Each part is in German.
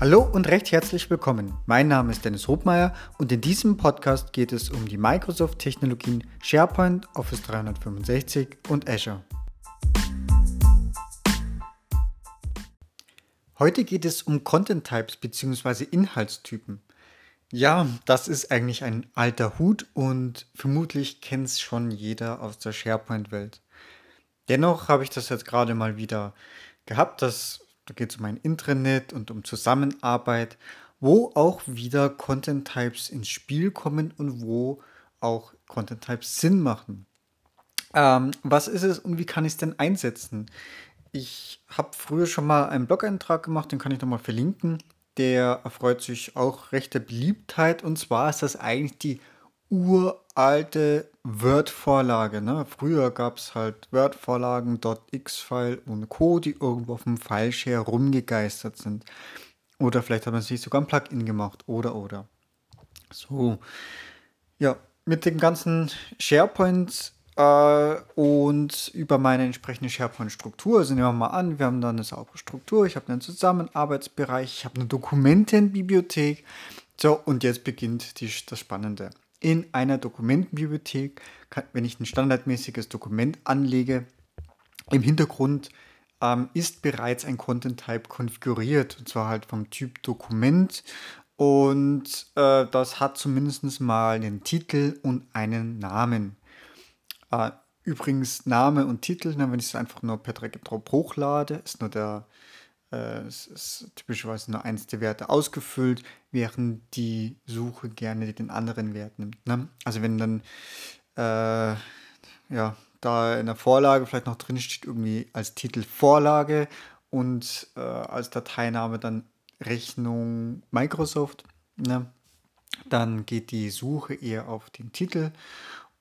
Hallo und recht herzlich willkommen. Mein Name ist Dennis Hobmeier und in diesem Podcast geht es um die Microsoft-Technologien SharePoint, Office 365 und Azure. Heute geht es um Content Types bzw. Inhaltstypen. Ja, das ist eigentlich ein alter Hut und vermutlich kennt es schon jeder aus der SharePoint-Welt. Dennoch habe ich das jetzt gerade mal wieder gehabt, dass da geht es um ein Intranet und um Zusammenarbeit, wo auch wieder Content Types ins Spiel kommen und wo auch Content Types Sinn machen. Ähm, was ist es und wie kann ich es denn einsetzen? Ich habe früher schon mal einen Blog-Eintrag gemacht, den kann ich nochmal verlinken. Der erfreut sich auch rechter Beliebtheit und zwar ist das eigentlich die uralte Word-Vorlage. Ne? Früher gab es halt Word-Vorlagen, .x-File und Co., die irgendwo auf dem File-Share rumgegeistert sind. Oder vielleicht hat man sich sogar ein Plugin gemacht. Oder, oder. So. Ja, mit dem ganzen SharePoint äh, und über meine entsprechende SharePoint-Struktur. Also nehmen wir mal an, wir haben da eine saubere Struktur. Ich habe einen Zusammenarbeitsbereich, ich habe eine Dokumentenbibliothek. So, und jetzt beginnt die, das Spannende in einer Dokumentenbibliothek, wenn ich ein standardmäßiges Dokument anlege, im Hintergrund ähm, ist bereits ein Content Type konfiguriert, und zwar halt vom Typ Dokument. Und äh, das hat zumindest mal einen Titel und einen Namen. Äh, übrigens, Name und Titel, na, wenn ich es einfach nur per Drag Drop hochlade, ist nur der es ist typischerweise nur eins der Werte ausgefüllt, während die Suche gerne den anderen Wert nimmt. Ne? Also wenn dann äh, ja, da in der Vorlage vielleicht noch drin steht, irgendwie als Titel Vorlage und äh, als Dateiname dann Rechnung Microsoft, ne? dann geht die Suche eher auf den Titel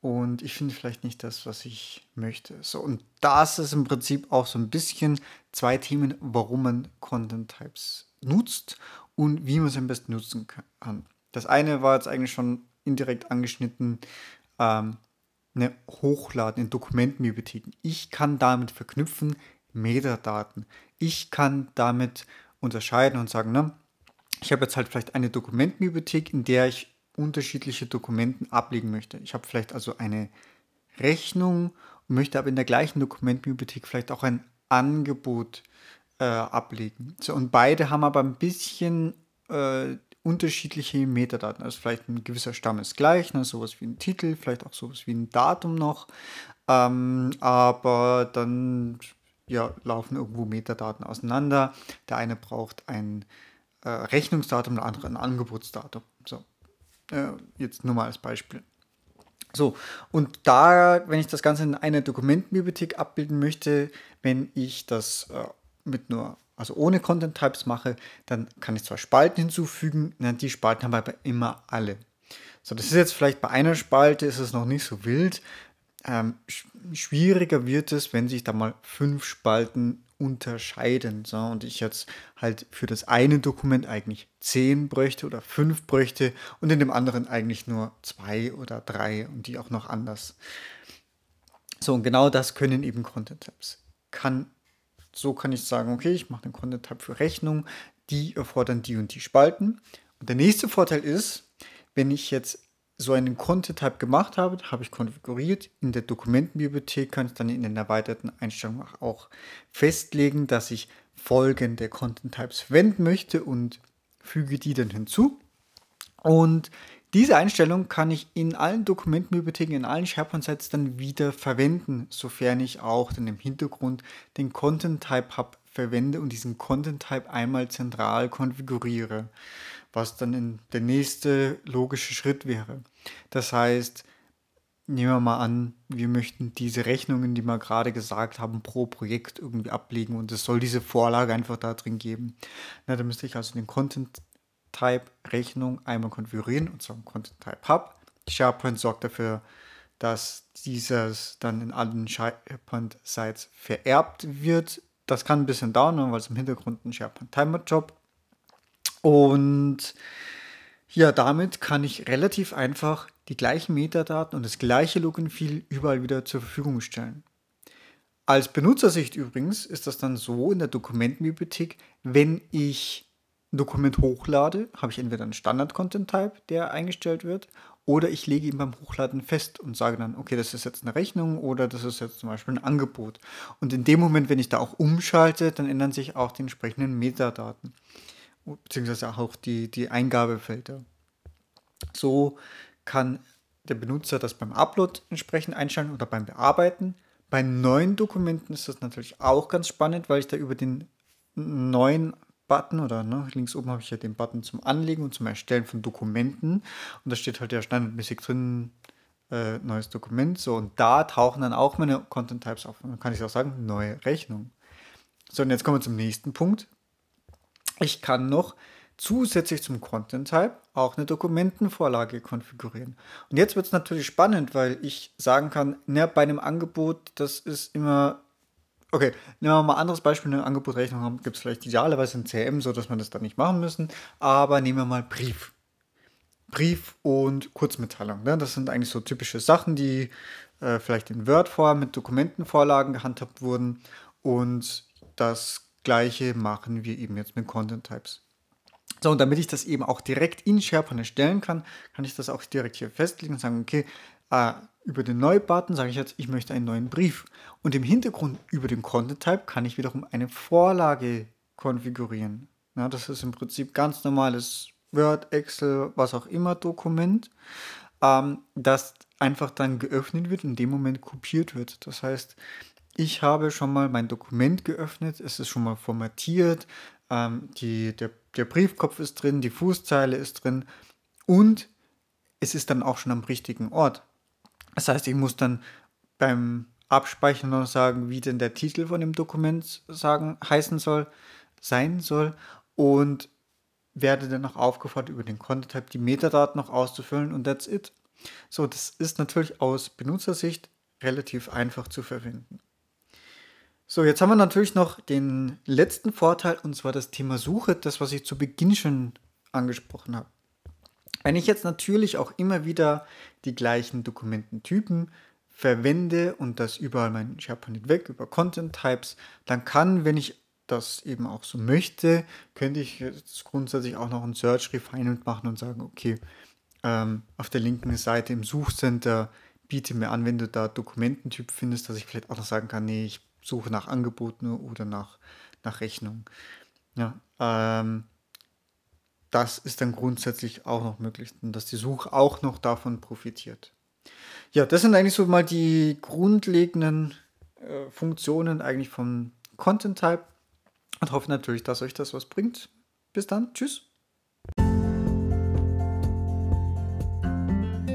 und ich finde vielleicht nicht das, was ich möchte. So, und das ist im Prinzip auch so ein bisschen zwei Themen, warum man Content Types nutzt und wie man es am besten nutzen kann. Das eine war jetzt eigentlich schon indirekt angeschnitten, ähm, eine Hochladen in Dokumentenbibliotheken. Ich kann damit verknüpfen Metadaten. Ich kann damit unterscheiden und sagen, ne, ich habe jetzt halt vielleicht eine Dokumentenbibliothek, in der ich unterschiedliche Dokumenten ablegen möchte. Ich habe vielleicht also eine Rechnung und möchte aber in der gleichen Dokumentenbibliothek vielleicht auch ein Angebot äh, ablegen. So, und beide haben aber ein bisschen äh, unterschiedliche Metadaten. Also vielleicht ein gewisser Stamm ist gleich, ne, sowas wie ein Titel, vielleicht auch sowas wie ein Datum noch. Ähm, aber dann ja, laufen irgendwo Metadaten auseinander. Der eine braucht ein äh, Rechnungsdatum, der andere ein Angebotsdatum. So. Äh, jetzt nur mal als Beispiel. So, und da, wenn ich das Ganze in einer Dokumentenbibliothek abbilden möchte, wenn ich das äh, mit nur, also ohne Content Types mache, dann kann ich zwar Spalten hinzufügen, die Spalten haben aber immer alle. So, das ist jetzt vielleicht bei einer Spalte ist es noch nicht so wild. Ähm, schwieriger wird es, wenn sich da mal fünf Spalten unterscheiden. So, und ich jetzt halt für das eine Dokument eigentlich zehn bräuchte oder fünf bräuchte und in dem anderen eigentlich nur zwei oder drei und die auch noch anders. So, und genau das können eben Content Types. Kann, so kann ich sagen, okay, ich mache den Content Type für Rechnung, die erfordern die und die Spalten. Und der nächste Vorteil ist, wenn ich jetzt so einen Content-Type gemacht habe, habe ich konfiguriert. In der Dokumentenbibliothek kann ich dann in den erweiterten Einstellungen auch festlegen, dass ich folgende Content-Types verwenden möchte und füge die dann hinzu. Und diese Einstellung kann ich in allen Dokumentenbibliotheken, in allen SharePoint-Sites dann wieder verwenden, sofern ich auch dann im Hintergrund den Content-Type-Hub verwende und diesen Content-Type einmal zentral konfiguriere was dann in der nächste logische Schritt wäre. Das heißt, nehmen wir mal an, wir möchten diese Rechnungen, die wir gerade gesagt haben, pro Projekt irgendwie ablegen und es soll diese Vorlage einfach da drin geben. Na, dann müsste ich also den Content Type Rechnung einmal konfigurieren und zwar Content Type Hub. SharePoint sorgt dafür, dass dieses dann in allen SharePoint-Sites vererbt wird. Das kann ein bisschen dauern, weil es im Hintergrund ein SharePoint Timer Job und ja, damit kann ich relativ einfach die gleichen Metadaten und das gleiche Look-and-Feel überall wieder zur Verfügung stellen. Als Benutzersicht übrigens ist das dann so in der Dokumentenbibliothek, wenn ich ein Dokument hochlade, habe ich entweder einen Standard-Content-Type, der eingestellt wird, oder ich lege ihn beim Hochladen fest und sage dann, okay, das ist jetzt eine Rechnung oder das ist jetzt zum Beispiel ein Angebot. Und in dem Moment, wenn ich da auch umschalte, dann ändern sich auch die entsprechenden Metadaten, beziehungsweise auch die, die Eingabefelder. So kann der Benutzer das beim Upload entsprechend einstellen oder beim Bearbeiten. Bei neuen Dokumenten ist das natürlich auch ganz spannend, weil ich da über den neuen Button oder ne, links oben habe ich ja den Button zum Anlegen und zum Erstellen von Dokumenten. Und da steht halt ja standardmäßig drin, äh, neues Dokument. So, und da tauchen dann auch meine Content Types auf. Und dann kann ich auch sagen, neue Rechnung. So, und jetzt kommen wir zum nächsten Punkt. Ich kann noch zusätzlich zum Content Type auch eine Dokumentenvorlage konfigurieren. Und jetzt wird es natürlich spannend, weil ich sagen kann, ne, bei einem Angebot, das ist immer Okay, nehmen wir mal ein anderes Beispiel. Eine Angebotrechnung gibt es vielleicht idealerweise ein CM, so dass wir das dann nicht machen müssen. Aber nehmen wir mal Brief. Brief und Kurzmitteilung. Ne? Das sind eigentlich so typische Sachen, die äh, vielleicht in Word-Form mit Dokumentenvorlagen gehandhabt wurden. Und das gleiche machen wir eben jetzt mit Content Types. So, und damit ich das eben auch direkt in SharePoint erstellen kann, kann ich das auch direkt hier festlegen und sagen, okay, äh, über den Neu-Button sage ich jetzt, ich möchte einen neuen Brief. Und im Hintergrund über den Content-Type kann ich wiederum eine Vorlage konfigurieren. Ja, das ist im Prinzip ganz normales Word, Excel, was auch immer Dokument, ähm, das einfach dann geöffnet wird, in dem Moment kopiert wird. Das heißt, ich habe schon mal mein Dokument geöffnet, es ist schon mal formatiert, ähm, die, der, der Briefkopf ist drin, die Fußzeile ist drin und es ist dann auch schon am richtigen Ort. Das heißt, ich muss dann beim Abspeichern noch sagen, wie denn der Titel von dem Dokument sagen, heißen soll, sein soll und werde dann noch aufgefordert, über den Content-Type die Metadaten noch auszufüllen und that's it. So, das ist natürlich aus Benutzersicht relativ einfach zu verwenden. So, jetzt haben wir natürlich noch den letzten Vorteil und zwar das Thema Suche, das, was ich zu Beginn schon angesprochen habe. Wenn ich jetzt natürlich auch immer wieder die gleichen Dokumententypen verwende und das überall mein SharePoint weg über Content Types, dann kann, wenn ich das eben auch so möchte, könnte ich jetzt grundsätzlich auch noch ein Search Refinement machen und sagen, okay, ähm, auf der linken Seite im Suchcenter biete mir an, wenn du da Dokumententyp findest, dass ich vielleicht auch noch sagen kann, nee, ich suche nach Angeboten oder nach, nach Rechnung. Ja, ähm, das ist dann grundsätzlich auch noch möglich dass die Suche auch noch davon profitiert. Ja, das sind eigentlich so mal die grundlegenden äh, Funktionen eigentlich vom Content Type und hoffe natürlich, dass euch das was bringt. Bis dann, tschüss.